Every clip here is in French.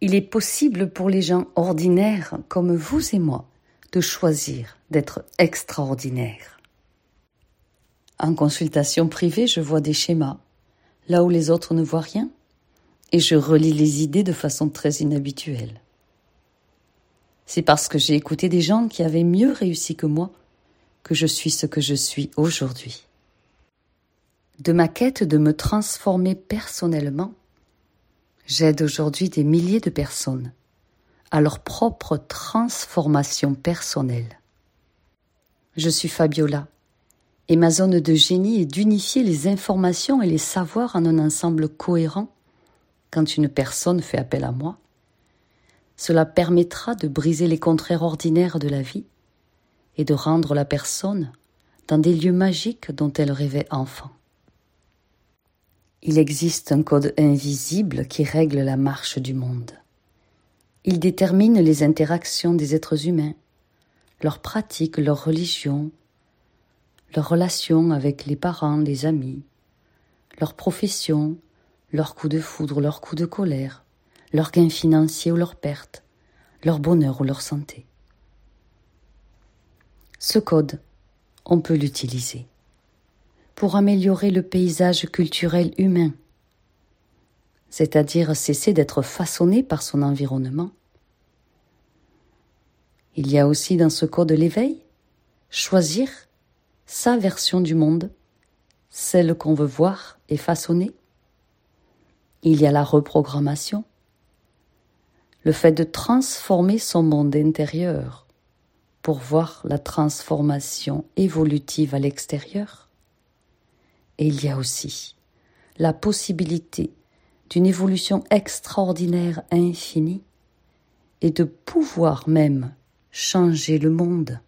Il est possible pour les gens ordinaires comme vous et moi de choisir d'être extraordinaires. En consultation privée, je vois des schémas, là où les autres ne voient rien, et je relis les idées de façon très inhabituelle. C'est parce que j'ai écouté des gens qui avaient mieux réussi que moi que je suis ce que je suis aujourd'hui. De ma quête de me transformer personnellement, j'aide aujourd'hui des milliers de personnes à leur propre transformation personnelle. Je suis Fabiola, et ma zone de génie est d'unifier les informations et les savoirs en un ensemble cohérent quand une personne fait appel à moi. Cela permettra de briser les contraires ordinaires de la vie et de rendre la personne dans des lieux magiques dont elle rêvait enfant. Il existe un code invisible qui règle la marche du monde. Il détermine les interactions des êtres humains, leurs pratiques, leurs religions, leurs relations avec les parents, les amis, leurs professions, leurs coups de foudre, leurs coups de colère, leurs gains financiers ou leurs pertes, leur bonheur ou leur santé. Ce code, on peut l'utiliser pour améliorer le paysage culturel humain, c'est-à-dire cesser d'être façonné par son environnement. Il y a aussi dans ce code l'éveil, choisir sa version du monde, celle qu'on veut voir et façonner. Il y a la reprogrammation, le fait de transformer son monde intérieur pour voir la transformation évolutive à l'extérieur. Et il y a aussi la possibilité d'une évolution extraordinaire infinie et de pouvoir même changer le monde.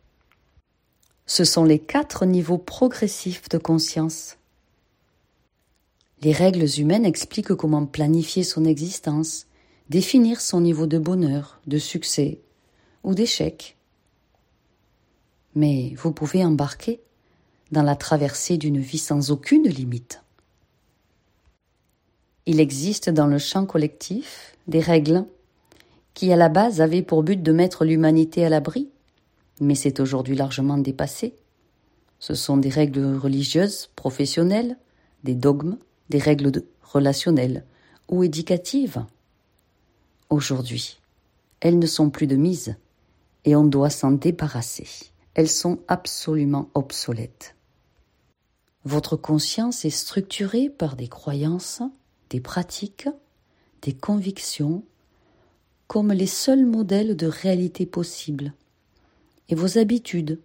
Ce sont les quatre niveaux progressifs de conscience. Les règles humaines expliquent comment planifier son existence, définir son niveau de bonheur, de succès ou d'échec. Mais vous pouvez embarquer dans la traversée d'une vie sans aucune limite. Il existe dans le champ collectif des règles qui à la base avaient pour but de mettre l'humanité à l'abri, mais c'est aujourd'hui largement dépassé. Ce sont des règles religieuses, professionnelles, des dogmes, des règles relationnelles ou éducatives. Aujourd'hui, elles ne sont plus de mise et on doit s'en débarrasser. Elles sont absolument obsolètes. Votre conscience est structurée par des croyances, des pratiques, des convictions, comme les seuls modèles de réalité possibles. Et vos habitudes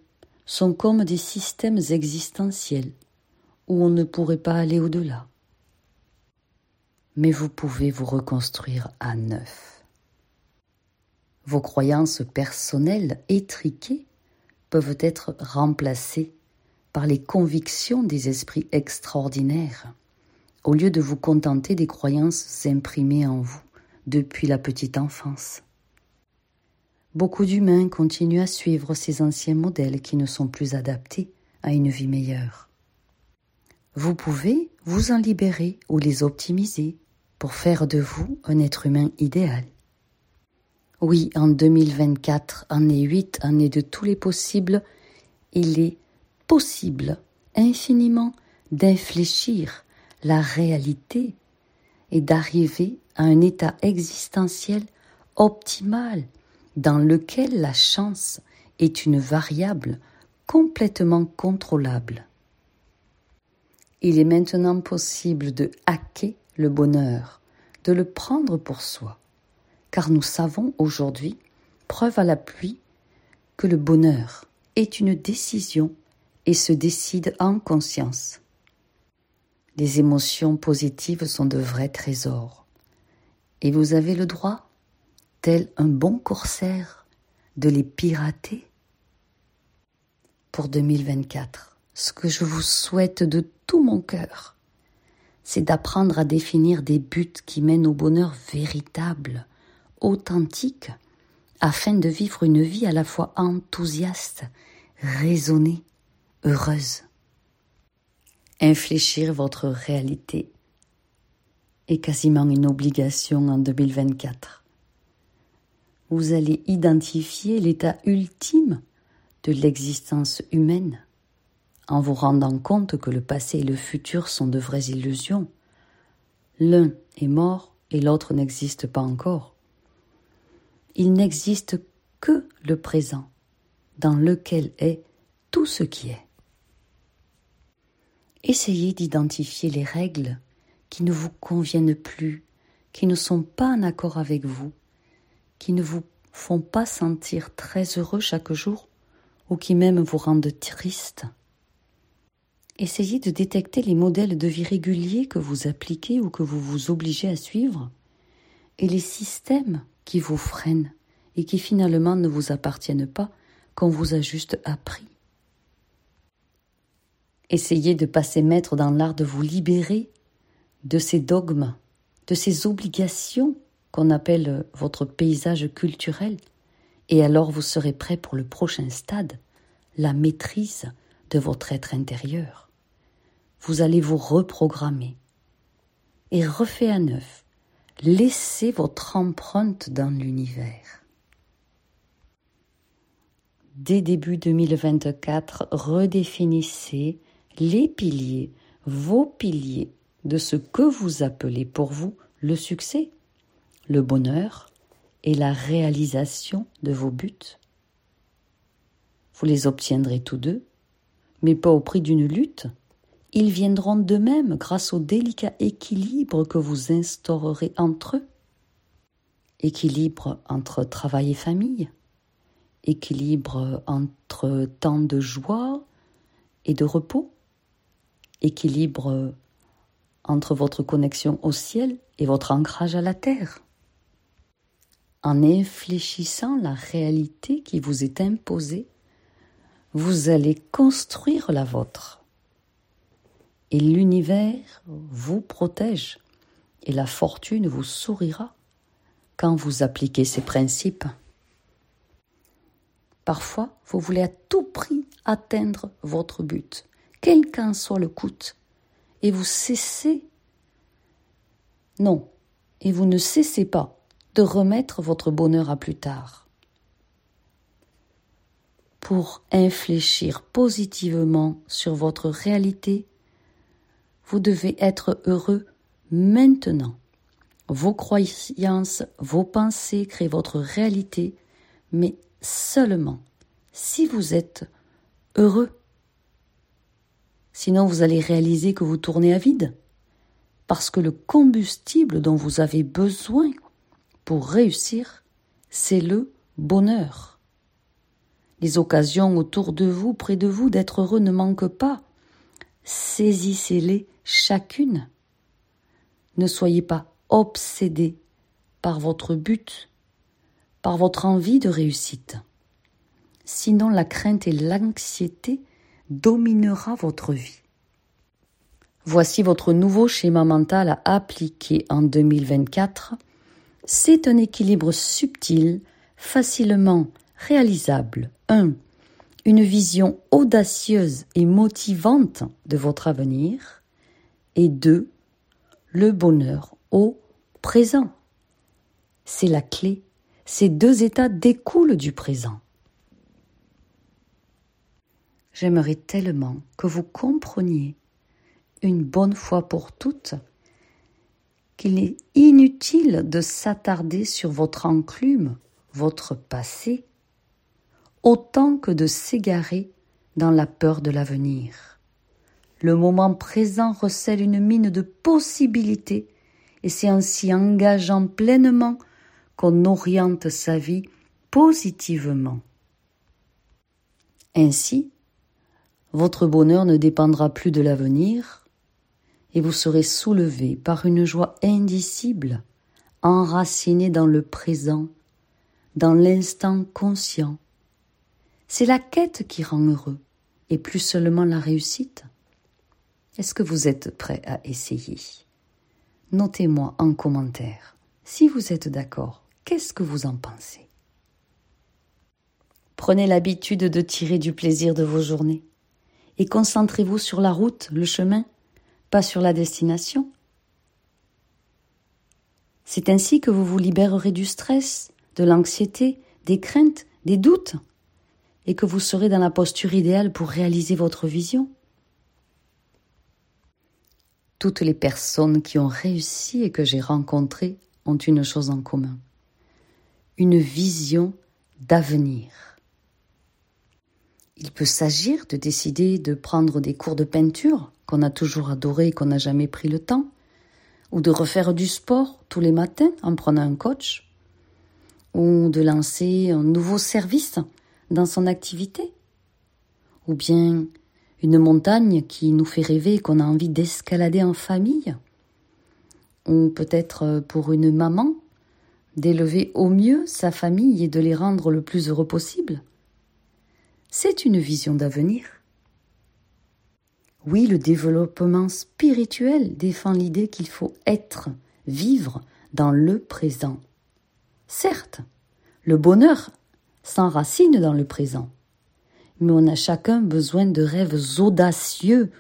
sont comme des systèmes existentiels où on ne pourrait pas aller au-delà. Mais vous pouvez vous reconstruire à neuf. Vos croyances personnelles étriquées peuvent être remplacées par les convictions des esprits extraordinaires, au lieu de vous contenter des croyances imprimées en vous depuis la petite enfance. Beaucoup d'humains continuent à suivre ces anciens modèles qui ne sont plus adaptés à une vie meilleure. Vous pouvez vous en libérer ou les optimiser pour faire de vous un être humain idéal. Oui, en 2024, année 8, année de tous les possibles, il est possible infiniment d'infléchir la réalité et d'arriver à un état existentiel optimal dans lequel la chance est une variable complètement contrôlable. Il est maintenant possible de hacker le bonheur, de le prendre pour soi car nous savons aujourd'hui, preuve à l'appui, que le bonheur est une décision et se décide en conscience. Les émotions positives sont de vrais trésors, et vous avez le droit, tel un bon corsaire, de les pirater. Pour 2024, ce que je vous souhaite de tout mon cœur, c'est d'apprendre à définir des buts qui mènent au bonheur véritable, authentique afin de vivre une vie à la fois enthousiaste, raisonnée, heureuse. Infléchir votre réalité est quasiment une obligation en 2024 vous allez identifier l'état ultime de l'existence humaine en vous rendant compte que le passé et le futur sont de vraies illusions. L'un est mort et l'autre n'existe pas encore. Il n'existe que le présent, dans lequel est tout ce qui est. Essayez d'identifier les règles qui ne vous conviennent plus, qui ne sont pas en accord avec vous, qui ne vous font pas sentir très heureux chaque jour ou qui même vous rendent triste. Essayez de détecter les modèles de vie réguliers que vous appliquez ou que vous vous obligez à suivre et les systèmes qui vous freinent et qui finalement ne vous appartiennent pas, qu'on vous a juste appris. Essayez de passer maître dans l'art de vous libérer de ces dogmes, de ces obligations qu'on appelle votre paysage culturel, et alors vous serez prêt pour le prochain stade, la maîtrise de votre être intérieur. Vous allez vous reprogrammer et refait à neuf. Laissez votre empreinte dans l'univers. Dès début 2024, redéfinissez les piliers, vos piliers de ce que vous appelez pour vous le succès, le bonheur et la réalisation de vos buts. Vous les obtiendrez tous deux, mais pas au prix d'une lutte. Ils viendront de même grâce au délicat équilibre que vous instaurerez entre eux. Équilibre entre travail et famille, équilibre entre temps de joie et de repos, équilibre entre votre connexion au ciel et votre ancrage à la terre. En infléchissant la réalité qui vous est imposée, vous allez construire la vôtre. Et l'univers vous protège et la fortune vous sourira quand vous appliquez ces principes. Parfois, vous voulez à tout prix atteindre votre but, quel qu'en soit le coût, et vous cessez. Non, et vous ne cessez pas de remettre votre bonheur à plus tard. Pour infléchir positivement sur votre réalité, vous devez être heureux maintenant. Vos croyances, vos pensées créent votre réalité, mais seulement si vous êtes heureux. Sinon, vous allez réaliser que vous tournez à vide, parce que le combustible dont vous avez besoin pour réussir, c'est le bonheur. Les occasions autour de vous, près de vous, d'être heureux ne manquent pas. Saisissez-les chacune. Ne soyez pas obsédés par votre but, par votre envie de réussite. Sinon la crainte et l'anxiété dominera votre vie. Voici votre nouveau schéma mental à appliquer en 2024. C'est un équilibre subtil, facilement réalisable. 1. Une vision audacieuse et motivante de votre avenir. Et 2. Le bonheur au présent. C'est la clé. Ces deux états découlent du présent. J'aimerais tellement que vous compreniez une bonne fois pour toutes qu'il est inutile de s'attarder sur votre enclume, votre passé, autant que de s'égarer dans la peur de l'avenir. Le moment présent recèle une mine de possibilités, et c'est en s'y engageant pleinement qu'on oriente sa vie positivement. Ainsi, votre bonheur ne dépendra plus de l'avenir, et vous serez soulevé par une joie indicible, enraciné dans le présent, dans l'instant conscient. C'est la quête qui rend heureux, et plus seulement la réussite. Est-ce que vous êtes prêt à essayer? Notez-moi en commentaire. Si vous êtes d'accord, qu'est-ce que vous en pensez? Prenez l'habitude de tirer du plaisir de vos journées et concentrez-vous sur la route, le chemin, pas sur la destination. C'est ainsi que vous vous libérerez du stress, de l'anxiété, des craintes, des doutes, et que vous serez dans la posture idéale pour réaliser votre vision. Toutes les personnes qui ont réussi et que j'ai rencontrées ont une chose en commun, une vision d'avenir. Il peut s'agir de décider de prendre des cours de peinture qu'on a toujours adoré et qu'on n'a jamais pris le temps, ou de refaire du sport tous les matins en prenant un coach, ou de lancer un nouveau service dans son activité, ou bien une montagne qui nous fait rêver et qu'on a envie d'escalader en famille, ou peut-être pour une maman d'élever au mieux sa famille et de les rendre le plus heureux possible. C'est une vision d'avenir. Oui, le développement spirituel défend l'idée qu'il faut être, vivre dans le présent. Certes, le bonheur s'enracine dans le présent, mais on a chacun besoin de rêves audacieux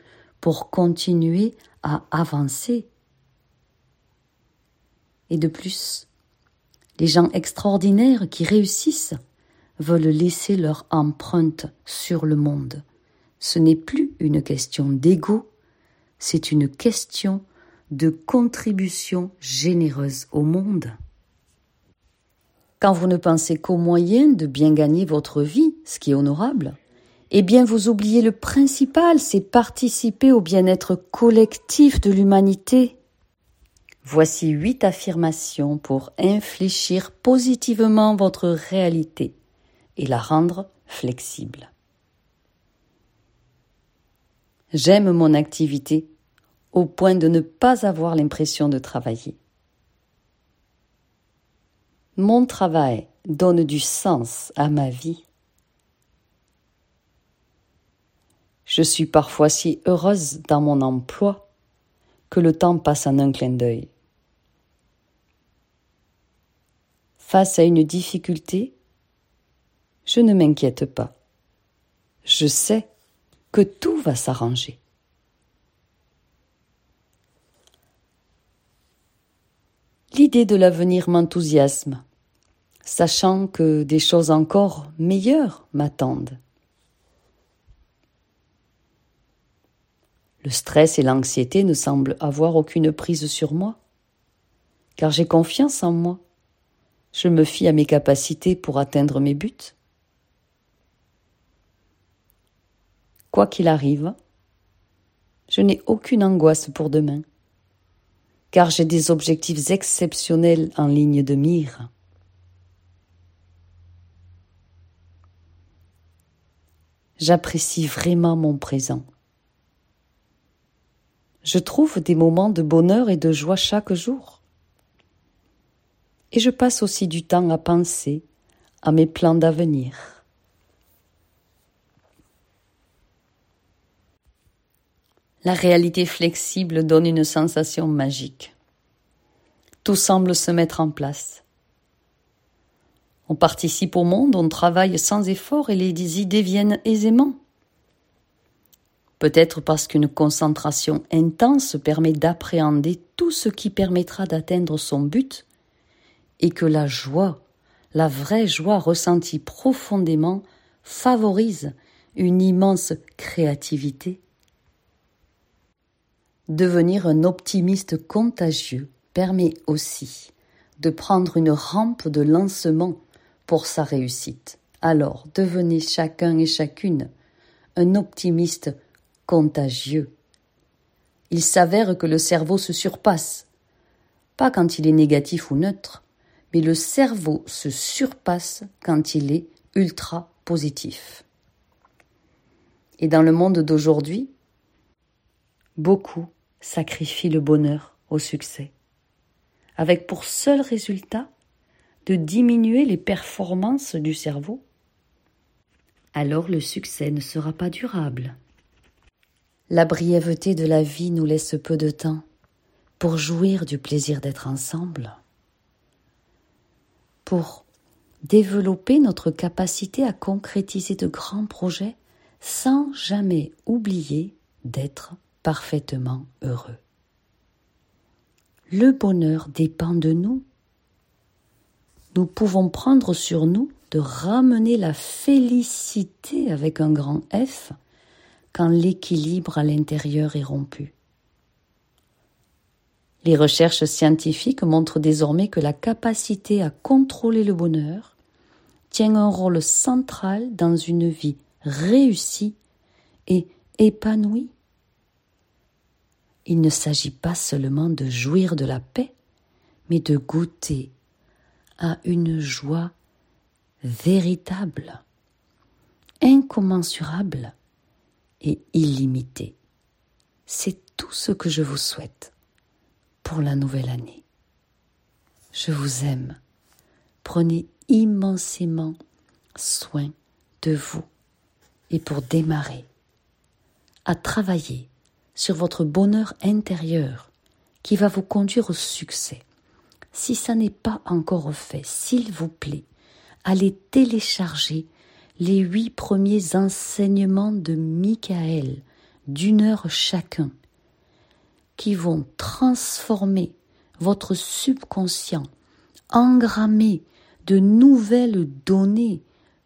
pour continuer à avancer. Et de plus, les gens extraordinaires qui réussissent veulent laisser leur empreinte sur le monde. Ce n'est plus une question d'ego, c'est une question de contribution généreuse au monde. Quand vous ne pensez qu'au moyen de bien gagner votre vie, ce qui est honorable, eh bien vous oubliez le principal, c'est participer au bien-être collectif de l'humanité. Voici huit affirmations pour infléchir positivement votre réalité et la rendre flexible. J'aime mon activité au point de ne pas avoir l'impression de travailler. Mon travail donne du sens à ma vie. Je suis parfois si heureuse dans mon emploi que le temps passe en un clin d'œil. Face à une difficulté, je ne m'inquiète pas. Je sais que tout va s'arranger. L'idée de l'avenir m'enthousiasme, sachant que des choses encore meilleures m'attendent. Le stress et l'anxiété ne semblent avoir aucune prise sur moi, car j'ai confiance en moi. Je me fie à mes capacités pour atteindre mes buts. Quoi qu'il arrive, je n'ai aucune angoisse pour demain, car j'ai des objectifs exceptionnels en ligne de mire. J'apprécie vraiment mon présent. Je trouve des moments de bonheur et de joie chaque jour. Et je passe aussi du temps à penser à mes plans d'avenir. La réalité flexible donne une sensation magique. Tout semble se mettre en place. On participe au monde, on travaille sans effort et les idées viennent aisément. Peut-être parce qu'une concentration intense permet d'appréhender tout ce qui permettra d'atteindre son but et que la joie, la vraie joie ressentie profondément, favorise une immense créativité. Devenir un optimiste contagieux permet aussi de prendre une rampe de lancement pour sa réussite. Alors devenez chacun et chacune un optimiste contagieux. Il s'avère que le cerveau se surpasse, pas quand il est négatif ou neutre, mais le cerveau se surpasse quand il est ultra positif. Et dans le monde d'aujourd'hui, beaucoup sacrifie le bonheur au succès, avec pour seul résultat de diminuer les performances du cerveau, alors le succès ne sera pas durable. La brièveté de la vie nous laisse peu de temps pour jouir du plaisir d'être ensemble, pour développer notre capacité à concrétiser de grands projets sans jamais oublier d'être parfaitement heureux. Le bonheur dépend de nous. nous pouvons prendre sur nous de ramener la félicité avec un grand F quand l'équilibre à l'intérieur est rompu. Les recherches scientifiques montrent désormais que la capacité à contrôler le bonheur tient un rôle central dans une vie réussie et épanouie. Il ne s'agit pas seulement de jouir de la paix, mais de goûter à une joie véritable, incommensurable et illimitée. C'est tout ce que je vous souhaite pour la nouvelle année. Je vous aime. Prenez immensément soin de vous et pour démarrer à travailler sur votre bonheur intérieur qui va vous conduire au succès. Si ça n'est pas encore fait, s'il vous plaît, allez télécharger les huit premiers enseignements de Michael d'une heure chacun qui vont transformer votre subconscient, engrammer de nouvelles données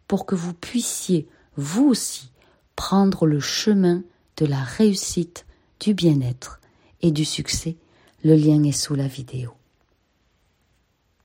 pour que vous puissiez, vous aussi, prendre le chemin de la réussite, du bien-être et du succès. Le lien est sous la vidéo.